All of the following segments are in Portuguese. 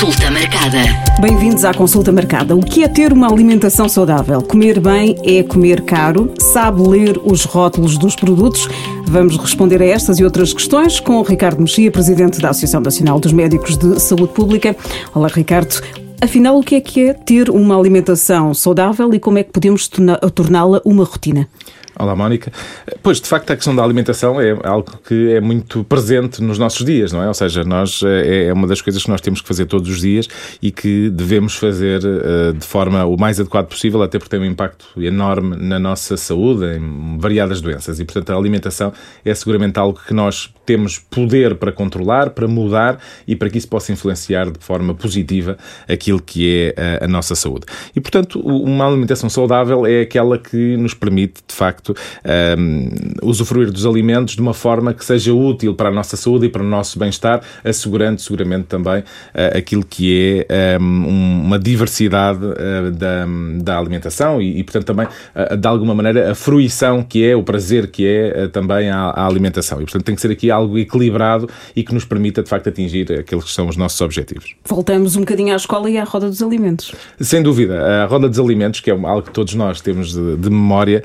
Consulta marcada. Bem-vindos à consulta marcada. O que é ter uma alimentação saudável? Comer bem é comer caro? Sabe ler os rótulos dos produtos? Vamos responder a estas e outras questões com o Ricardo Mexia, presidente da Associação Nacional dos Médicos de Saúde Pública. Olá, Ricardo. Afinal, o que é que é ter uma alimentação saudável e como é que podemos torná-la uma rotina? Olá, Mónica. Pois, de facto, a questão da alimentação é algo que é muito presente nos nossos dias, não é? Ou seja, nós, é, é uma das coisas que nós temos que fazer todos os dias e que devemos fazer uh, de forma o mais adequada possível, até porque tem um impacto enorme na nossa saúde, em variadas doenças. E, portanto, a alimentação é seguramente algo que nós temos poder para controlar, para mudar e para que isso possa influenciar de forma positiva aquilo que é a, a nossa saúde. E, portanto, uma alimentação saudável é aquela que nos permite, de facto, facto, um, usufruir dos alimentos de uma forma que seja útil para a nossa saúde e para o nosso bem-estar, assegurando seguramente também uh, aquilo que é um, uma diversidade uh, da, da alimentação e, e portanto, também, uh, de alguma maneira, a fruição que é, o prazer que é também a, a, alimentação. E, portanto, tem que ser aqui algo equilibrado e que nos permita, de facto, atingir aqueles que são os nossos objetivos. Voltamos um bocadinho à escola e à roda dos alimentos. Sem dúvida. A roda dos alimentos, que é algo que todos nós temos de, de memória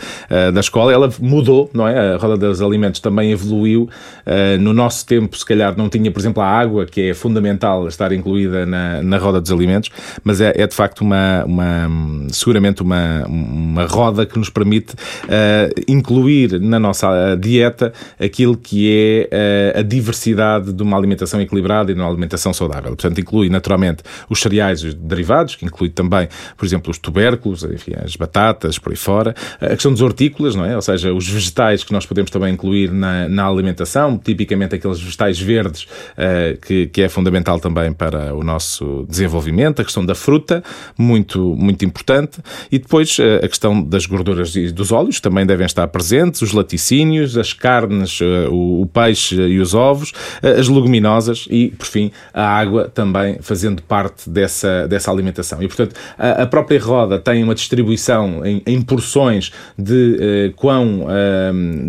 da escola, escola, ela mudou, não é? A roda dos alimentos também evoluiu. Uh, no nosso tempo, se calhar, não tinha, por exemplo, a água, que é fundamental estar incluída na, na roda dos alimentos, mas é, é de facto uma, uma, seguramente uma, uma roda que nos permite uh, incluir na nossa dieta aquilo que é uh, a diversidade de uma alimentação equilibrada e de uma alimentação saudável. Portanto, inclui naturalmente os cereais os derivados, que inclui também, por exemplo, os tubérculos, enfim, as batatas, por aí fora, a questão dos hortícolas, não não é? Ou seja, os vegetais que nós podemos também incluir na, na alimentação, tipicamente aqueles vegetais verdes, uh, que, que é fundamental também para o nosso desenvolvimento, a questão da fruta, muito, muito importante, e depois uh, a questão das gorduras e dos óleos também devem estar presentes, os laticínios, as carnes, uh, o, o, peixe e os ovos, as leguminosas e, por fim, a água também fazendo parte dessa, dessa alimentação. E, portanto, a, a própria roda tem uma distribuição em, em porções de quão,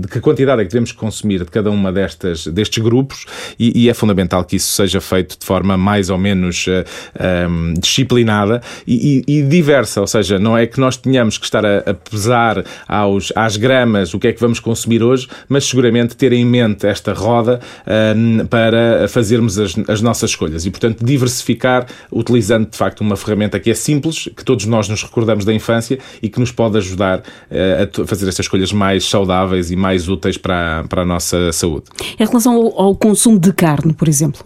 de que quantidade é que devemos consumir de cada uma destas, destes grupos e, e é fundamental que isso seja feito de forma mais ou menos uh, disciplinada e, e, e, diversa, ou seja, não é que nós tenhamos que estar a, a pesar aos, às gramas o que é que vamos consumir hoje, mas seguramente ter em mente esta roda para fazermos as, as nossas escolhas. E, portanto, diversificar utilizando de facto uma ferramenta que é simples, que todos nós nos recordamos da infância e que nos pode ajudar uh, a fazer estas escolhas mais saudáveis e mais úteis para, para a nossa saúde. Em relação ao, ao consumo de carne, por exemplo?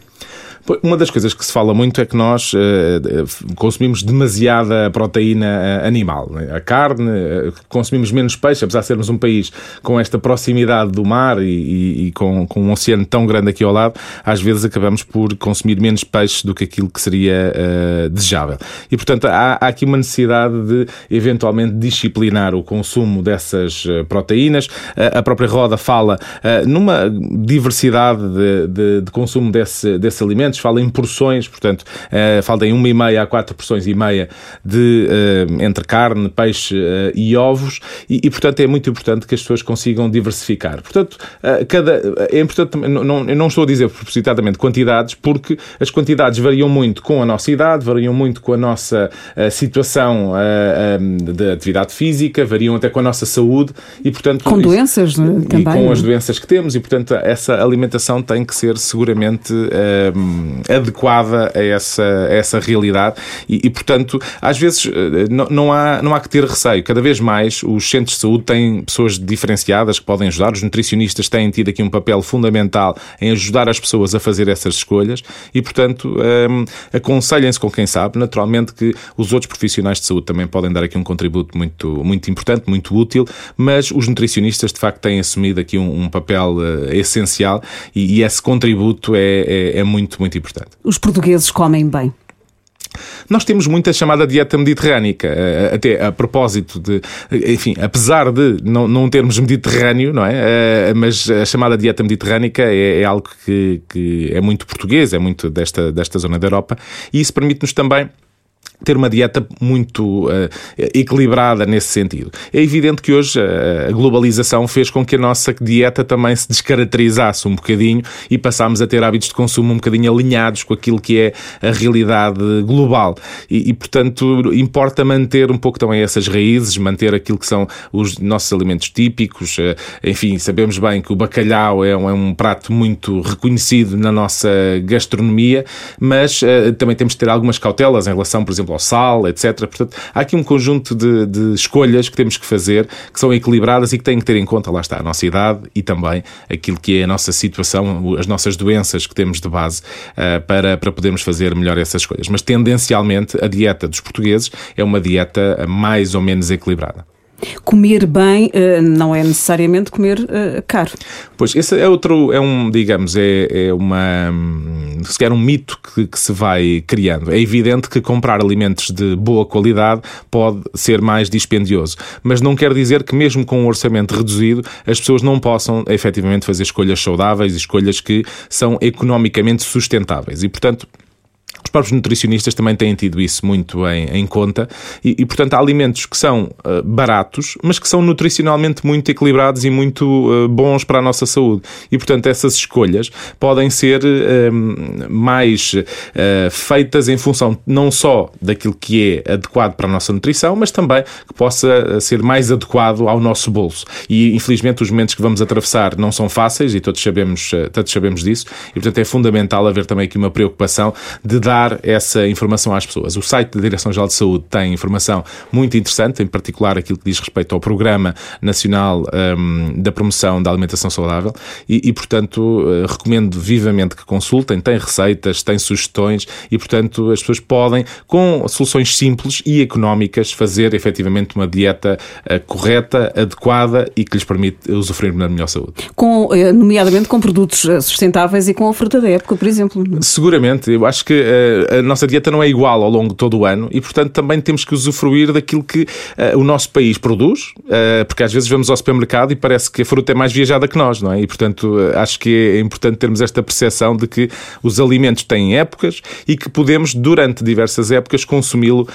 Uma das coisas que se fala muito é que nós uh, consumimos demasiada proteína eh, animal. Né? A carne, uh, consumimos menos peixe, apesar de sermos um país com esta proximidade do mar e, e, com, com, um oceano tão grande aqui ao lado, às vezes acabamos por consumir menos peixe do que aquilo que seria uh, desejável. E, portanto, há, há, aqui uma necessidade de, eventualmente, disciplinar o consumo dessas proteínas. a própria Roda fala numa diversidade de, de, de consumo desse, desses alimentos fala em porções, portanto, uh, fala em uma e meia a quatro porções e meia de, uh, entre carne, peixe uh, e ovos, e, e, portanto, é muito importante que as pessoas consigam diversificar. Portanto, cada, é importante, não, eu não estou a dizer propositadamente quantidades, porque as quantidades variam muito com a nossa idade, variam muito com a nossa situação de atividade física, variam até com a nossa saúde, e portanto... Com doenças, né? E com as doenças que temos, e portanto, essa alimentação tem que ser seguramente adequada a essa, a essa realidade e, e, portanto, às vezes eh, não, não, há, não há que ter receio. Cada vez mais os centros de saúde têm pessoas diferenciadas que podem ajudar, os nutricionistas têm tido aqui um papel fundamental em ajudar as pessoas a fazer essas escolhas e, portanto, um, aconselhem-se com quem sabe. Naturalmente que os outros profissionais de saúde também podem dar aqui um contributo muito, muito importante, muito útil, mas os nutricionistas de facto têm assumido aqui um, um papel uh, essencial e, e, esse contributo é, é, é muito, muito importante. Os portugueses comem bem. Nós temos muita chamada dieta mediterrânica, eh, até a propósito de, enfim, apesar de não, não termos Mediterrâneo, não é? Eh, mas a chamada dieta mediterrânica é, é algo que, que é muito português, é muito desta, desta zona da Europa, e isso permite-nos também ter uma dieta muito uh, equilibrada nesse sentido. É evidente que hoje uh, a globalização fez com que a nossa dieta também se descaracterizasse um bocadinho e passámos a ter hábitos de consumo um bocadinho alinhados com aquilo que é a realidade global. E, e, portanto, importa manter um pouco também essas raízes, manter aquilo que são os nossos alimentos típicos. Uh, enfim, sabemos bem que o bacalhau é um, é um prato muito reconhecido na nossa gastronomia, mas também temos de ter algumas cautelas em relação, por exemplo, sal, etc. Portanto, há aqui um conjunto de, de, escolhas que temos que fazer que são equilibradas e que têm que ter em conta, lá está, a nossa idade e também aquilo que é a nossa situação, as nossas doenças que temos de base uh, para, para podermos fazer melhor essas escolhas. Mas tendencialmente a dieta dos portugues é uma dieta mais ou menos equilibrada. Comer bem eh, não é necessariamente comer eh, caro. Pois, esse é outro, é um, digamos, é, é uma, sequer um mito que, que, se vai criando. É evidente que comprar alimentos de boa qualidade pode ser mais dispendioso, mas não quer dizer que mesmo com um orçamento reduzido as pessoas não possam efetivamente fazer escolhas saudáveis escolhas que são economicamente sustentáveis. E, portanto, os próprios nutricionistas também têm tido isso muito em, em conta e, e, portanto, há alimentos que são uh, baratos, mas que são nutricionalmente muito equilibrados e muito uh, bons para a nossa saúde. E, portanto, essas escolhas podem ser uh, mais feitas em função não só daquilo que é adequado para a nossa nutrição, mas também que possa ser mais adequado ao nosso bolso. E, infelizmente, os momentos que vamos atravessar não são fáceis e todos sabemos, todos sabemos disso. E, portanto, é fundamental haver também aqui uma preocupação de dar dar essa informação às pessoas. O site da Direção-Geral de Saúde tem informação muito interessante, em particular aquilo que diz respeito ao Programa Nacional um, da Promoção da Alimentação Saudável e, e, portanto, uh, recomendo vivamente que consultem. Tem receitas, tem sugestões e, portanto, as pessoas podem, com soluções simples e económicas, fazer efetivamente uma dieta uh, correta, adequada e que lhes permite usufruir da melhor saúde. Com, eh, nomeadamente com produtos sustentáveis e com a fruta da época, por exemplo. Seguramente. Eu acho que a nossa dieta não é igual ao longo de todo o ano e, portanto, também temos que usufruir daquilo que uh, o nosso país produz, uh, porque às vezes vamos ao supermercado e parece que a fruta é mais viajada que nós, não é? E, portanto, acho que é importante termos esta percepção de que os alimentos têm épocas e que podemos, durante diversas épocas, consumi-lo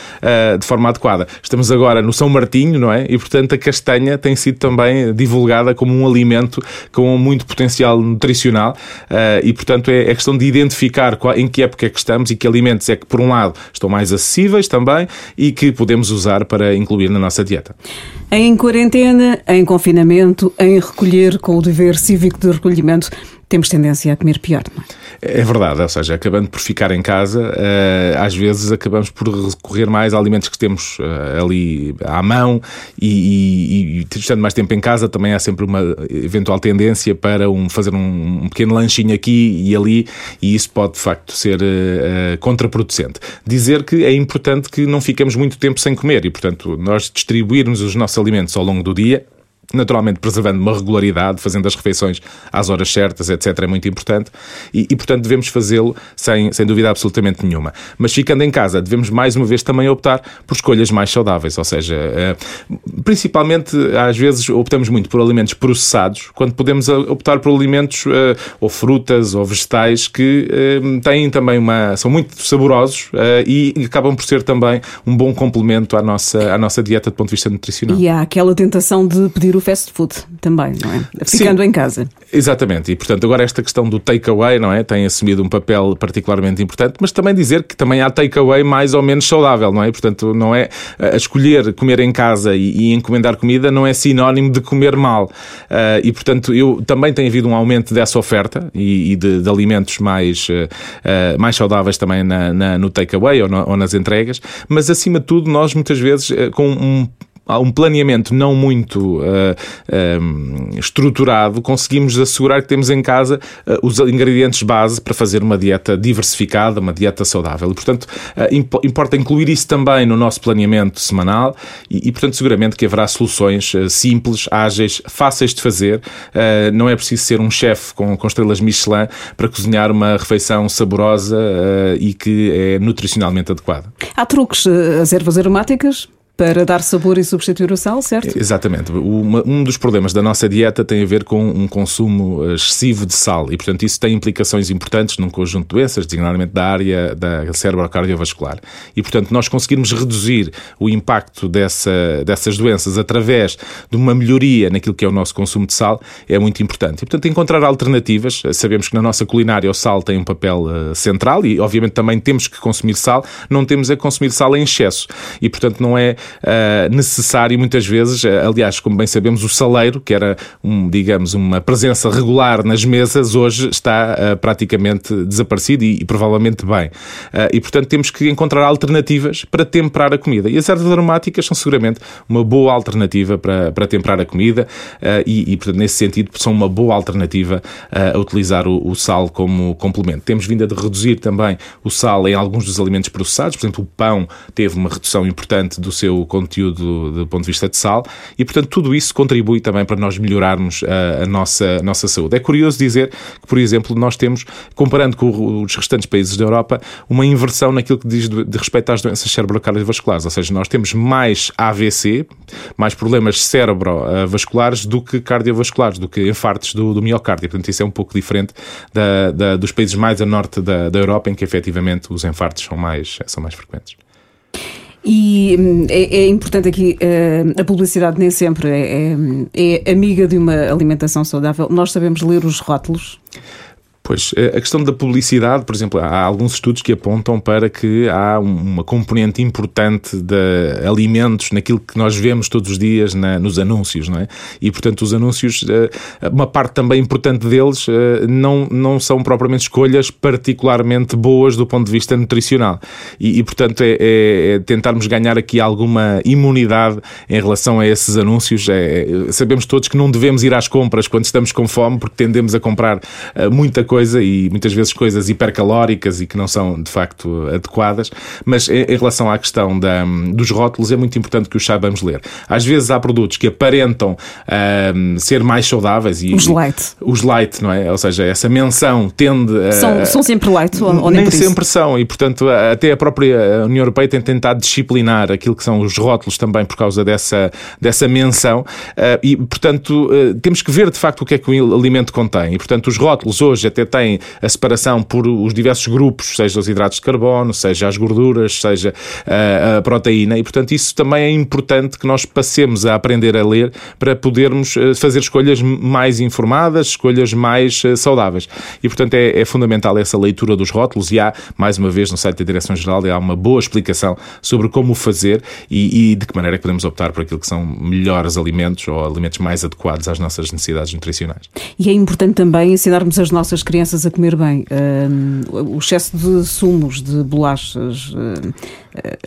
de forma adequada. Estamos agora no São Martinho, não é? E, portanto, a castanha tem sido também divulgada como um alimento com muito potencial nutricional e, portanto, é, é questão de identificar em que época é que estamos e que alimentos é que, por um lado, estão mais acessíveis também e que podemos usar para incluir na nossa dieta. Em quarentena, em confinamento, em recolher com o dever cívico de recolhimento, temos tendência a comer pior, não é? É verdade, ou seja, acabando por ficar em casa, eh, às vezes acabamos por recorrer mais a alimentos que temos eh, ali à mão e, e, e estando mais tempo em casa também há sempre uma eventual tendência para um, fazer um, um pequeno lanchinho aqui e ali e isso pode de facto ser uh, contraproducente. Dizer que é importante que não fiquemos muito tempo sem comer e, portanto, nós distribuirmos os nossos alimentos ao longo do dia naturalmente preservando uma regularidade, fazendo as refeições às horas certas, etc., é muito importante e, e portanto, devemos fazê-lo sem, sem dúvida absolutamente nenhuma. Mas ficando em casa, devemos mais uma vez também optar por escolhas mais saudáveis, ou seja, eh, principalmente às vezes optamos muito por alimentos processados, quando podemos eh, optar por alimentos eh, ou frutas ou vegetais que têm também uma. são muito saborosos e acabam por ser também um bom complemento à nossa, à nossa dieta do ponto de vista nutricional. E há aquela tentação de pedir o fast food também, não é? Ficando Sim, em casa. Exatamente, e portanto agora esta questão do takeaway, não é? Tem assumido um papel particularmente importante, mas também dizer que também há takeaway mais ou menos saudável, não é? Portanto, não é a escolher comer em casa e, e encomendar comida não é sinónimo de comer mal. Uh, e portanto, eu também tem havido um aumento dessa oferta e, e de, de, alimentos mais, uh, mais saudáveis também na, na no takeaway ou, ou nas entregas, mas acima de tudo, nós muitas vezes uh, com um há um planeamento não muito uh, um, estruturado, conseguimos assegurar que temos em casa uh, os ingredientes base para fazer uma dieta diversificada, uma dieta saudável. E, portanto, uh, imp importa incluir isso também no nosso planeamento semanal e, e portanto, seguramente que haverá soluções simples, ágeis, fáceis de fazer. não é preciso ser um chefe com, com estrelas Michelin para cozinhar uma refeição saborosa e que é nutricionalmente adequada. Há truques, as ervas aromáticas para dar sabor e substituir o sal, certo? Exatamente. Um dos problemas da nossa dieta tem a ver com um consumo excessivo de sal e, portanto, isso tem implicações importantes num conjunto de doenças, designadamente da área da cerebro-cardiovascular. E, portanto, nós conseguirmos reduzir o impacto dessa, dessas doenças através de uma melhoria naquilo que é o nosso consumo de sal é muito importante. E, portanto, encontrar alternativas. Sabemos que na nossa culinária o sal tem um papel uh, central e, obviamente, também temos que consumir sal. Não temos a consumir sal em excesso. E, portanto, não é uh, necessário muitas vezes, uh, aliás, como bem sabemos, o saleiro, que era, um, digamos, uma presença regular nas mesas, hoje está uh, praticamente desaparecido e, e provavelmente bem. e, portanto, temos que encontrar alternativas para temperar a comida. E as ervas aromáticas são seguramente uma boa alternativa para, para temperar a comida e, e, portanto, nesse sentido, são uma boa alternativa a utilizar o, o sal como complemento. Temos vindo a reduzir também o sal em alguns dos alimentos processados, por exemplo, o pão teve uma redução importante do seu conteúdo do ponto de vista de sal e, portanto, tudo isso contribui também para nós melhorarmos a, a nossa, a nossa saúde. É curioso dizer que, por exemplo, nós temos, comparando com os restantes países da Europa, uma inversão naquilo que diz de, de respeito às doenças cerebrovasculares, ou seja, nós temos mais AVC, mais problemas cerebrovasculares do que cardiovasculares, do que infartos do, do miocárdio. Portanto, isso é um pouco diferente da, da, dos países mais a norte da, da Europa, em que efetivamente os infartos são mais, são mais frequentes. E hum, é, é, importante aqui, uh, a publicidade nem sempre é, é, é amiga de uma alimentação saudável. Nós sabemos ler os rótulos. Pois, eh, a questão da publicidade, por exemplo, há alguns estudos que apontam para que há uma componente importante de alimentos naquilo que nós vemos todos os dias na, nos anúncios, não é? E, portanto, os anúncios, eh, uma parte também importante deles eh, não, não são propriamente escolhas particularmente boas do ponto de vista nutricional. E, e portanto, é, é, tentarmos ganhar aqui alguma imunidade em relação a esses anúncios. É, sabemos todos que não devemos ir às compras quando estamos com fome, porque tendemos a comprar muita coisa coisa e muitas vezes coisas hipercalóricas e que não são de facto adequadas, mas em, relação à questão da, dos rótulos é muito importante que os saibamos ler. Às vezes há produtos que aparentam um, ser mais saudáveis e os light. Os light, não é? Ou seja, essa menção tende a. São, são sempre light ou, ou nem, nem sempre são e, portanto, até a própria União Europeia tem tentado disciplinar aquilo que são os rótulos também por causa dessa, dessa menção uh, e, portanto, uh, temos que ver de facto o que é que o alimento contém. E, portanto, os rótulos hoje até tem a separação por os diversos grupos, seja os hidratos de carbono, seja as gorduras, seja a, eh, a proteína, e portanto isso também é importante que nós passemos a aprender a ler para podermos eh, fazer escolhas mais informadas, escolhas mais eh, saudáveis. E portanto é, é fundamental essa leitura dos rótulos e há, mais uma vez, no site da Direção-Geral, há uma boa explicação sobre como fazer e, e de que maneira é que podemos optar por aquilo que são melhores alimentos ou alimentos mais adequados às nossas necessidades nutricionais. E é importante também ensinarmos as nossas crianças a comer bem. Uh, o excesso de sumos, de bolachas. Uh,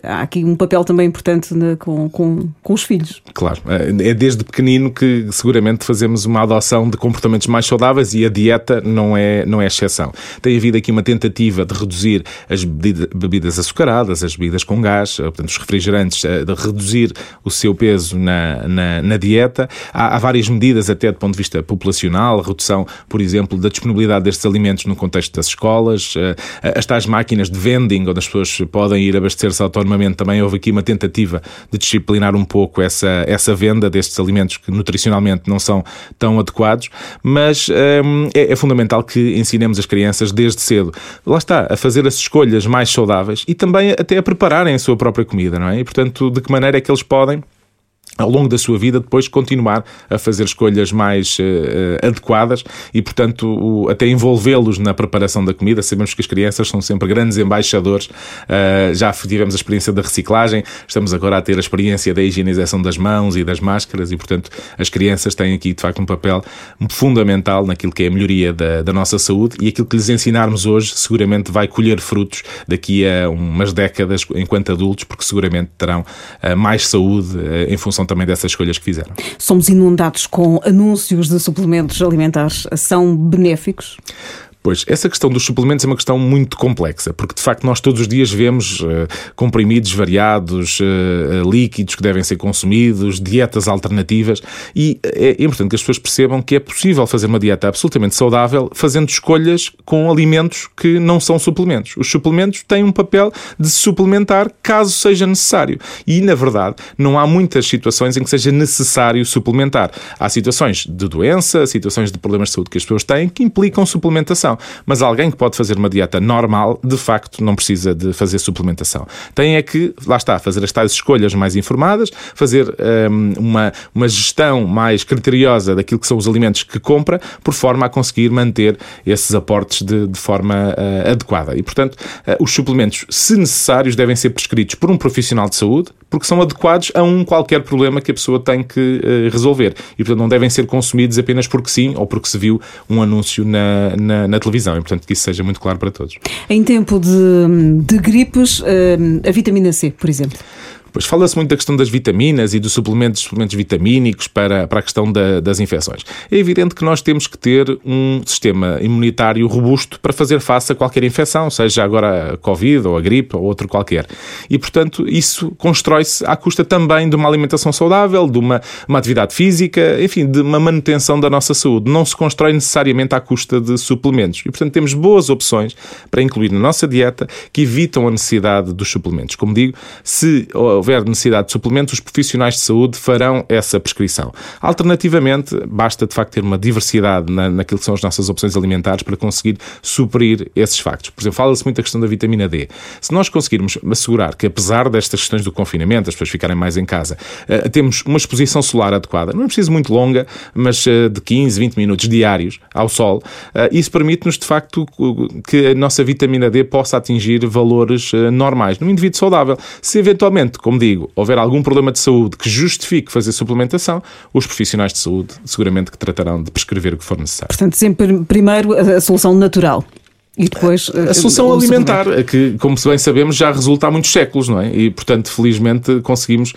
há aqui um papel também importante com, com, com os filhos. Claro, é desde pequenino que seguramente fazemos uma adoção de comportamentos mais saudáveis e a dieta não é, não é exceção. Tem havido aqui uma tentativa de reduzir as bebidas açucaradas, as bebidas com gás, portanto, os refrigerantes, de reduzir o seu peso na, na, na dieta. Há, há várias medidas, até do ponto de vista populacional, redução, por exemplo, da disponibilidade destes alimentos no contexto das escolas, eh, as tais máquinas de vending, onde as pessoas podem ir autonomamente, também houve aqui uma tentativa de disciplinar um pouco essa, essa venda destes alimentos que nutricionalmente não são tão adequados, mas hum, é, é fundamental que ensinemos as crianças desde cedo, lá está, a fazer as escolhas mais saudáveis e também até a prepararem a sua própria comida, não é? E portanto, de que maneira é que eles podem ao longo da sua vida, depois continuar a fazer escolhas mais uh, adequadas e, portanto, o, até envolvê-los na preparação da comida. Sabemos que as crianças são sempre grandes embaixadores. Uh, já tivemos a experiência da reciclagem, estamos agora a ter a experiência da higienização das mãos e das máscaras e, portanto, as crianças têm aqui, de facto, um papel fundamental naquilo que é a melhoria da, da nossa saúde e aquilo que lhes ensinarmos hoje seguramente vai colher frutos daqui a umas décadas enquanto adultos, porque seguramente terão uh, mais saúde em função também dessas escolhas que fizeram. Somos inundados com anúncios de suplementos alimentares. São benéficos? Pois, essa questão dos suplementos é uma questão muito complexa, porque de facto nós todos os dias vemos uh, comprimidos variados, uh, líquidos que devem ser consumidos, dietas alternativas e é importante que as pessoas percebam que é possível fazer uma dieta absolutamente saudável fazendo escolhas com alimentos que não são suplementos. Os suplementos têm um papel de suplementar caso seja necessário. E, na verdade, não há muitas situações em que seja necessário suplementar. Há situações de doença, situações de problemas de saúde que as pessoas têm que implicam suplementação. Mas alguém que pode fazer uma dieta normal, de facto, não precisa de fazer suplementação. Tem é que, lá está, fazer as tais escolhas mais informadas, fazer um, uma, uma gestão mais criteriosa daquilo que são os alimentos que compra, por forma a conseguir manter esses aportes de, de forma uh, adequada. E, portanto, uh, os suplementos, se necessários, devem ser prescritos por um profissional de saúde, porque são adequados a um qualquer problema que a pessoa tem que uh, resolver. E, portanto, não devem ser consumidos apenas porque sim ou porque se viu um anúncio na, na, na televisão. E, portanto, que isso seja muito claro para todos. Em tempo de, de gripes, uh, a vitamina C, por exemplo. Pois fala-se muito da questão das vitaminas e dos suplementos, suplementos vitamínicos para, para a questão da, das infecções. É evidente que nós temos que ter um sistema imunitário robusto para fazer face a qualquer infecção, seja agora a Covid ou a gripe ou outro qualquer. E, portanto, isso constrói-se à custa também de uma alimentação saudável, de uma, uma atividade física, enfim, de uma manutenção da nossa saúde. Não se constrói necessariamente à custa de suplementos. E, portanto, temos boas opções para incluir na nossa dieta que evitam a necessidade dos suplementos. Como digo, se houver necessidade de suplementos, os profissionais de saúde farão essa prescrição. Alternativamente, basta de facto ter uma diversidade na, naquilo que são as nossas opções alimentares para conseguir suprir esses factos. Por exemplo, fala-se muito da questão da vitamina D. Se nós conseguirmos assegurar que, apesar destas questões do confinamento, as pessoas ficarem mais em casa, uh, temos uma exposição solar adequada, não é preciso muito longa, mas uh, de 15, 20 minutos diários ao sol, uh, isso permite-nos de facto que a nossa vitamina D possa atingir valores normais num indivíduo saudável. Se eventualmente, como digo, houver algum problema de saúde que justifique fazer suplementação, os profissionais de saúde seguramente que tratarão de prescrever o que for necessário. Portanto, sempre primeiro a solução natural. E depois. A, a solução alimentar, que, como bem sabemos, já resulta há muitos séculos, não é? E, portanto, felizmente conseguimos. Uh,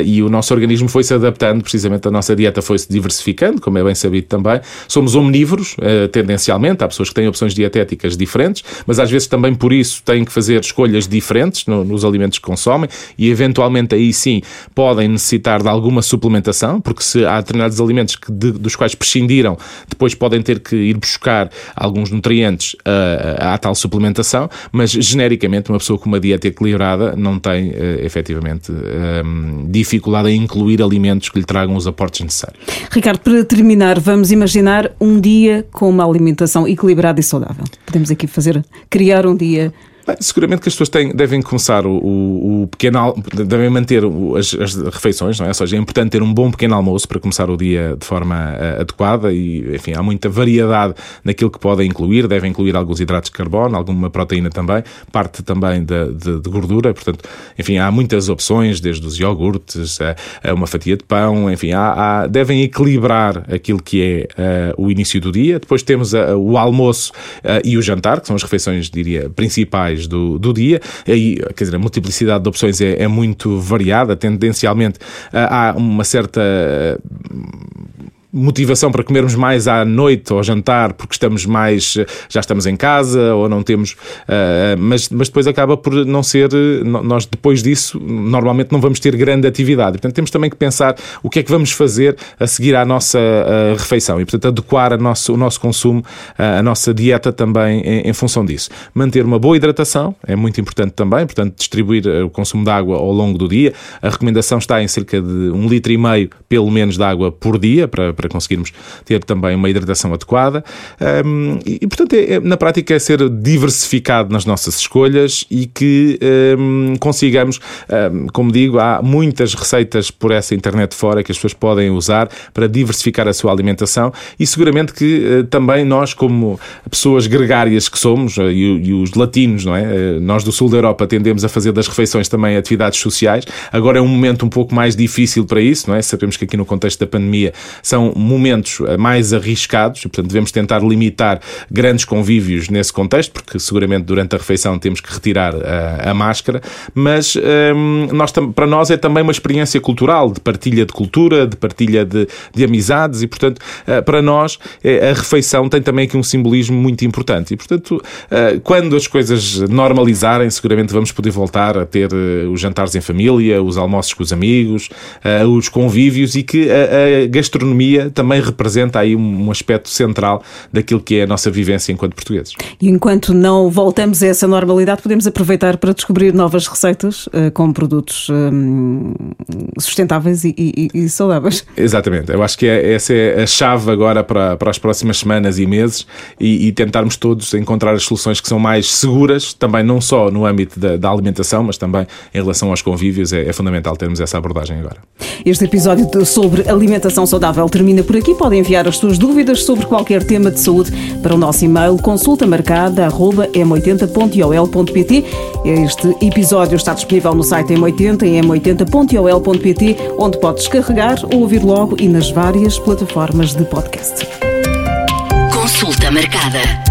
uh, e o nosso organismo foi-se adaptando, precisamente a nossa dieta foi-se diversificando, como é bem sabido também. Somos omnívoros, uh, tendencialmente. Há pessoas que têm opções dietéticas diferentes, mas às vezes também por isso têm que fazer escolhas diferentes no, nos alimentos que consomem e, eventualmente, aí sim podem necessitar de alguma suplementação, porque se há determinados alimentos que de, dos quais prescindiram, depois podem ter que ir buscar alguns nutrientes à, tal suplementação, mas genericamente uma pessoa com uma dieta equilibrada não tem uh, efetivamente um, dificuldade em incluir alimentos que lhe tragam os aportes necessários. Ricardo, para terminar, vamos imaginar um dia com uma alimentação equilibrada e saudável. Podemos aqui fazer, criar um dia seguramente que as pessoas têm, devem começar o, o, o pequeno devem manter as, as, refeições, não é? Ou seja, é importante ter um bom pequeno almoço para começar o dia de forma uh, adequada e, enfim, há muita variedade naquilo que podem incluir, devem incluir alguns hidratos de carbono, alguma proteína também, parte também de, de, de gordura, portanto, enfim, há muitas opções, desde os iogurtes a, a uma fatia de pão, enfim, há, há, devem equilibrar aquilo que é uh, o início do dia, depois temos uh, o almoço e o jantar, que são as refeições, diria, principais do, do dia. Aí, quer dizer, a multiplicidade de opções é, é muito variada. Tendencialmente, há uma certa motivação para comermos mais à noite ou ao jantar porque estamos mais já estamos em casa ou não temos uh, mas, mas depois acaba por não ser nós depois disso normalmente não vamos ter grande atividade. Portanto temos também que pensar o que é que vamos fazer a seguir à nossa uh, refeição e portanto adequar a nosso, o nosso consumo uh, a nossa dieta também em, em, função disso. Manter uma boa hidratação é muito importante também portanto distribuir o consumo de água ao longo do dia. A recomendação está em cerca de um litro e meio pelo menos de água por dia para para conseguirmos ter também uma hidratação adequada. Um, e, portanto, é, é, na prática é ser diversificado nas nossas escolhas e que um, consigamos, um, como digo, há muitas receitas por essa internet fora que as pessoas podem usar para diversificar a sua alimentação e seguramente que uh, também nós, como pessoas gregárias que somos, uh, e, e, os latinos, não é? Uh, nós do sul da Europa tendemos a fazer das refeições também atividades sociais. Agora é um momento um pouco mais difícil para isso, não é? Sabemos que aqui no contexto da pandemia são momentos mais arriscados e, portanto, devemos tentar limitar grandes convívios nesse contexto, porque seguramente durante a refeição temos que retirar a, a máscara, mas um, nós, para nós é também uma experiência cultural, de partilha de cultura, de partilha de, de amizades e, portanto, uh, para nós a refeição tem também aqui um simbolismo muito importante. E, portanto, quando as coisas normalizarem, seguramente vamos poder voltar a ter os jantares em família, os almoços com os amigos, os convívios e que a, a gastronomia também representa aí um, um aspecto central daquilo que é a nossa vivência enquanto portugueses. E enquanto não voltamos a essa normalidade, podemos aproveitar para descobrir novas receitas uh, com produtos um, sustentáveis e, e, e, saudáveis. Exatamente. Eu acho que é, essa é a chave agora para, para as próximas semanas e meses e, e, tentarmos todos encontrar as soluções que são mais seguras, também não só no âmbito da, da alimentação, mas também em relação aos convívios. É, é fundamental termos essa abordagem agora. Este episódio sobre alimentação saudável termina por aqui. Podem enviar as suas dúvidas sobre qualquer tema de saúde para o nosso e-mail consultamarcada.m80.ol.pt. Este episódio está disponível no site m80 em m80.ol.pt, onde pode descarregar ou ouvir logo e nas várias plataformas de podcast. Consulta marcada.